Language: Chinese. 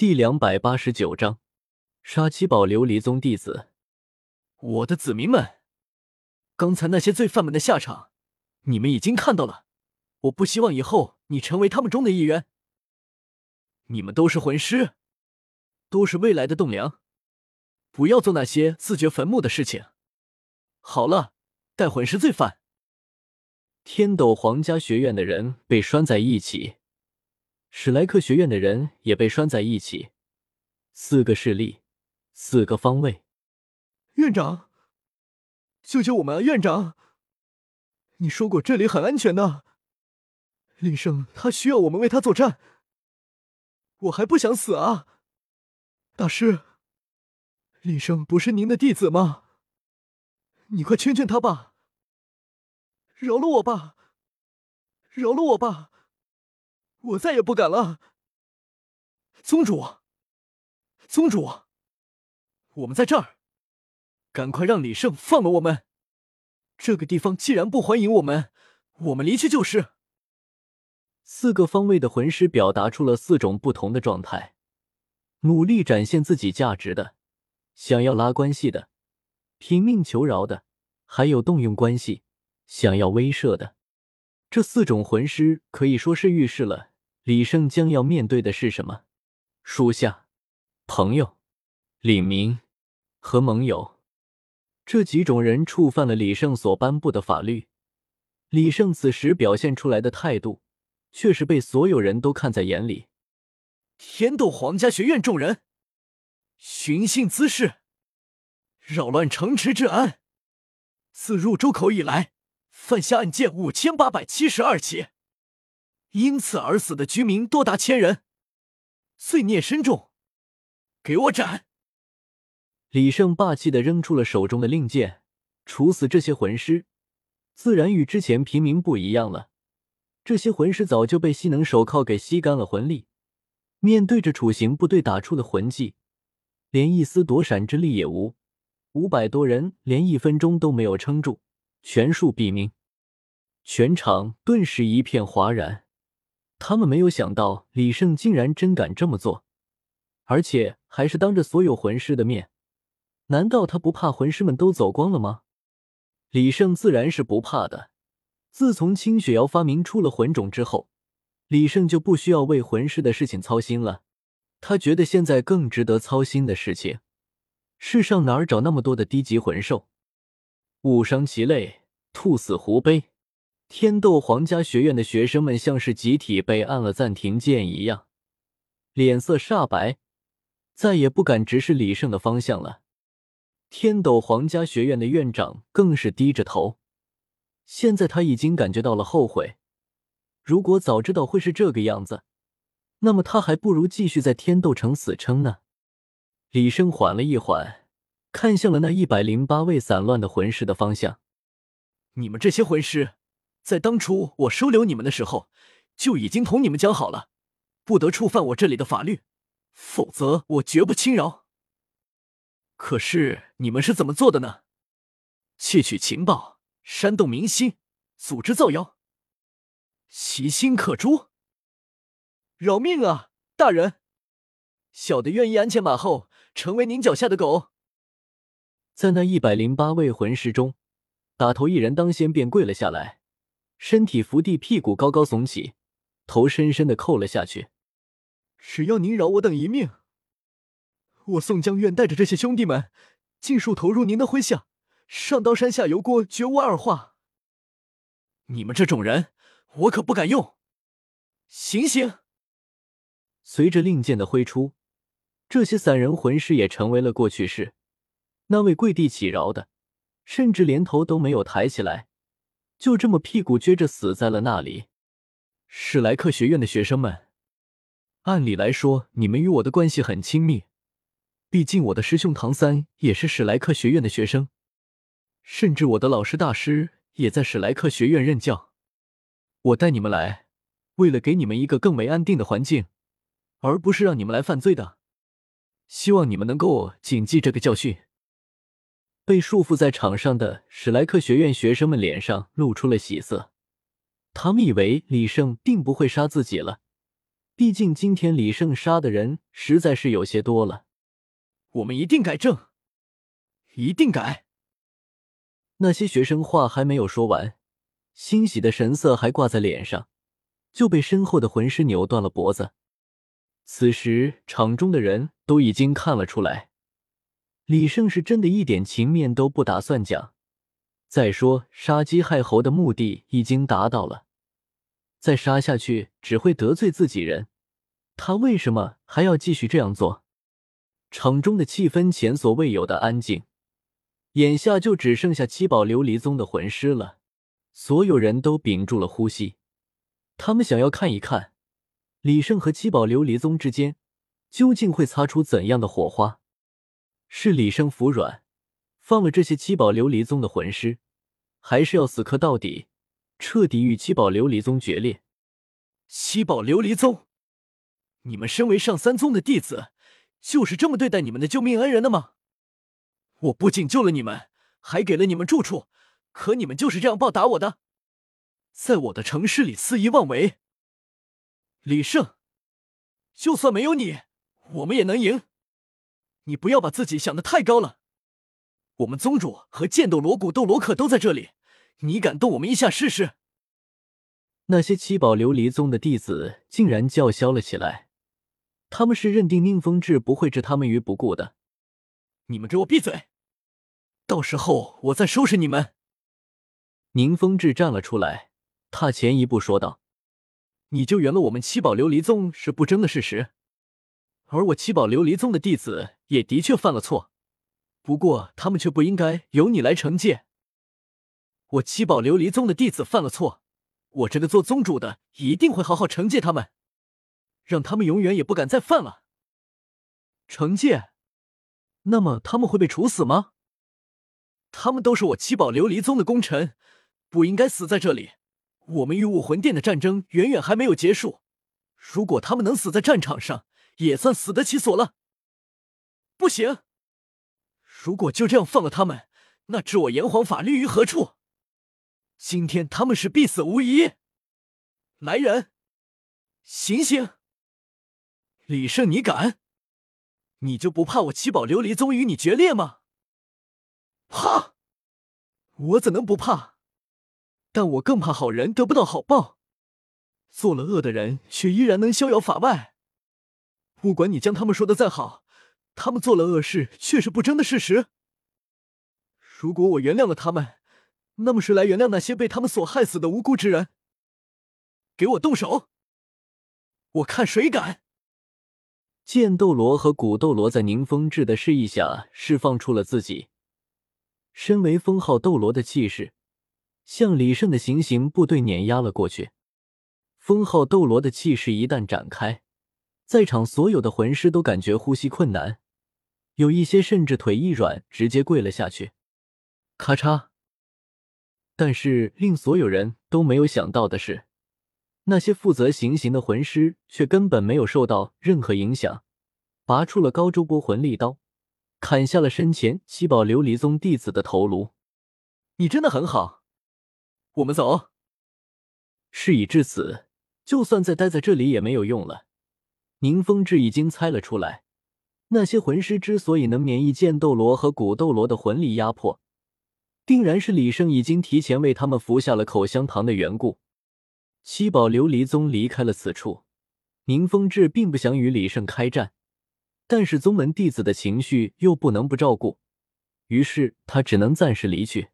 第两百八十九章，杀七宝琉璃宗弟子。我的子民们，刚才那些罪犯们的下场，你们已经看到了。我不希望以后你成为他们中的一员。你们都是魂师，都是未来的栋梁，不要做那些自掘坟墓的事情。好了，带魂师罪犯。天斗皇家学院的人被拴在一起。史莱克学院的人也被拴在一起，四个势力，四个方位。院长，救救我们啊！院长，你说过这里很安全的。李胜他需要我们为他作战，我还不想死啊！大师，李胜不是您的弟子吗？你快劝劝他吧，饶了我吧，饶了我吧！我再也不敢了，宗主，宗主，我们在这儿，赶快让李胜放了我们。这个地方既然不欢迎我们，我们离去就是。四个方位的魂师表达出了四种不同的状态：努力展现自己价值的，想要拉关系的，拼命求饶的，还有动用关系想要威慑的。这四种魂师可以说是预示了。李胜将要面对的是什么？属下、朋友、李明和盟友这几种人触犯了李胜所颁布的法律。李胜此时表现出来的态度，却是被所有人都看在眼里。天斗皇家学院众人寻衅滋事，扰乱城池治安。自入州口以来，犯下案件五千八百七十二起。因此而死的居民多达千人，罪孽深重，给我斩！李胜霸气的扔出了手中的令箭，处死这些魂师，自然与之前平民不一样了。这些魂师早就被吸能手铐给吸干了魂力，面对着处刑部队打出的魂技，连一丝躲闪之力也无。五百多人连一分钟都没有撑住，全数毙命。全场顿时一片哗然。他们没有想到李胜竟然真敢这么做，而且还是当着所有魂师的面。难道他不怕魂师们都走光了吗？李胜自然是不怕的。自从青雪瑶发明出了魂种之后，李胜就不需要为魂师的事情操心了。他觉得现在更值得操心的事情，世上哪儿找那么多的低级魂兽？误伤其类，兔死狐悲。天斗皇家学院的学生们像是集体被按了暂停键一样，脸色煞白，再也不敢直视李胜的方向了。天斗皇家学院的院长更是低着头，现在他已经感觉到了后悔。如果早知道会是这个样子，那么他还不如继续在天斗城死撑呢。李胜缓了一缓，看向了那一百零八位散乱的魂师的方向：“你们这些魂师。”在当初我收留你们的时候，就已经同你们讲好了，不得触犯我这里的法律，否则我绝不轻饶。可是你们是怎么做的呢？窃取情报，煽动民心，组织造谣，其心可诛。饶命啊，大人！小的愿意鞍前马后，成为您脚下的狗。在那一百零八位魂师中，打头一人当先便跪了下来。身体伏地，屁股高高耸起，头深深的扣了下去。只要您饶我等一命，我宋江愿带着这些兄弟们，尽数投入您的麾下，上刀山下油锅，绝无二话。你们这种人，我可不敢用。醒醒！随着令箭的挥出，这些散人魂师也成为了过去式。那位跪地乞饶的，甚至连头都没有抬起来。就这么屁股撅着死在了那里。史莱克学院的学生们，按理来说，你们与我的关系很亲密，毕竟我的师兄唐三也是史莱克学院的学生，甚至我的老师大师也在史莱克学院任教。我带你们来，为了给你们一个更为安定的环境，而不是让你们来犯罪的。希望你们能够谨记这个教训。被束缚在场上的史莱克学院学生们脸上露出了喜色，他们以为李胜并不会杀自己了，毕竟今天李胜杀的人实在是有些多了。我们一定改正，一定改。那些学生话还没有说完，欣喜的神色还挂在脸上，就被身后的魂师扭断了脖子。此时场中的人都已经看了出来，李胜是真的一点情面都不打算讲。再说杀鸡害猴的目的已经达到了，再杀下去只会得罪自己人，他为什么还要继续这样做？场中的气氛前所未有的安静，眼下就只剩下七宝琉璃宗的魂师了。所有人都屏住了呼吸，他们想要看一看李胜和七宝琉璃宗之间究竟会擦出怎样的火花。是李胜服软。放了这些七宝琉璃宗的魂师，还是要死磕到底，彻底与七宝琉璃宗决裂。七宝琉璃宗，你们身为上三宗的弟子，就是这么对待你们的救命恩人的吗？我不仅救了你们，还给了你们住处，可你们就是这样报答我的，在我的城市里肆意妄为。李胜，就算没有你，我们也能赢。你不要把自己想的太高了。我们宗主和剑斗罗、古斗罗可都在这里，你敢动我们一下试试？那些七宝琉璃宗的弟子竟然叫嚣了起来，他们是认定宁风致不会置他们于不顾的。你们给我闭嘴！到时候我再收拾你们。宁风致站了出来，踏前一步说道：“你救援了我们七宝琉璃宗是不争的事实，而我七宝琉璃宗的弟子也的确犯了错。”不过，他们却不应该由你来惩戒。我七宝琉璃宗的弟子犯了错，我这个做宗主的一定会好好惩戒他们，让他们永远也不敢再犯了。惩戒？那么他们会被处死吗？他们都是我七宝琉璃宗的功臣，不应该死在这里。我们与武魂殿的战争远远还没有结束，如果他们能死在战场上，也算死得其所了。不行。如果就这样放了他们，那置我炎黄法律于何处？今天他们是必死无疑。来人，醒醒！李胜，你敢？你就不怕我七宝琉璃宗与你决裂吗？怕？我怎能不怕？但我更怕好人得不到好报，做了恶的人却依然能逍遥法外。不管你将他们说的再好。他们做了恶事，却是不争的事实。如果我原谅了他们，那么谁来原谅那些被他们所害死的无辜之人？给我动手！我看谁敢！剑斗罗和古斗罗在宁风致的示意下，释放出了自己身为封号斗罗的气势，向李胜的行刑部队碾压了过去。封号斗罗的气势一旦展开。在场所有的魂师都感觉呼吸困难，有一些甚至腿一软，直接跪了下去。咔嚓！但是令所有人都没有想到的是，那些负责行刑的魂师却根本没有受到任何影响，拔出了高周波魂力刀，砍下了身前七宝琉璃宗弟子的头颅。你真的很好，我们走。事已至此，就算再待在这里也没有用了。宁风致已经猜了出来，那些魂师之所以能免疫剑斗罗和古斗罗的魂力压迫，定然是李胜已经提前为他们服下了口香糖的缘故。七宝琉璃宗离开了此处，宁风致并不想与李胜开战，但是宗门弟子的情绪又不能不照顾，于是他只能暂时离去。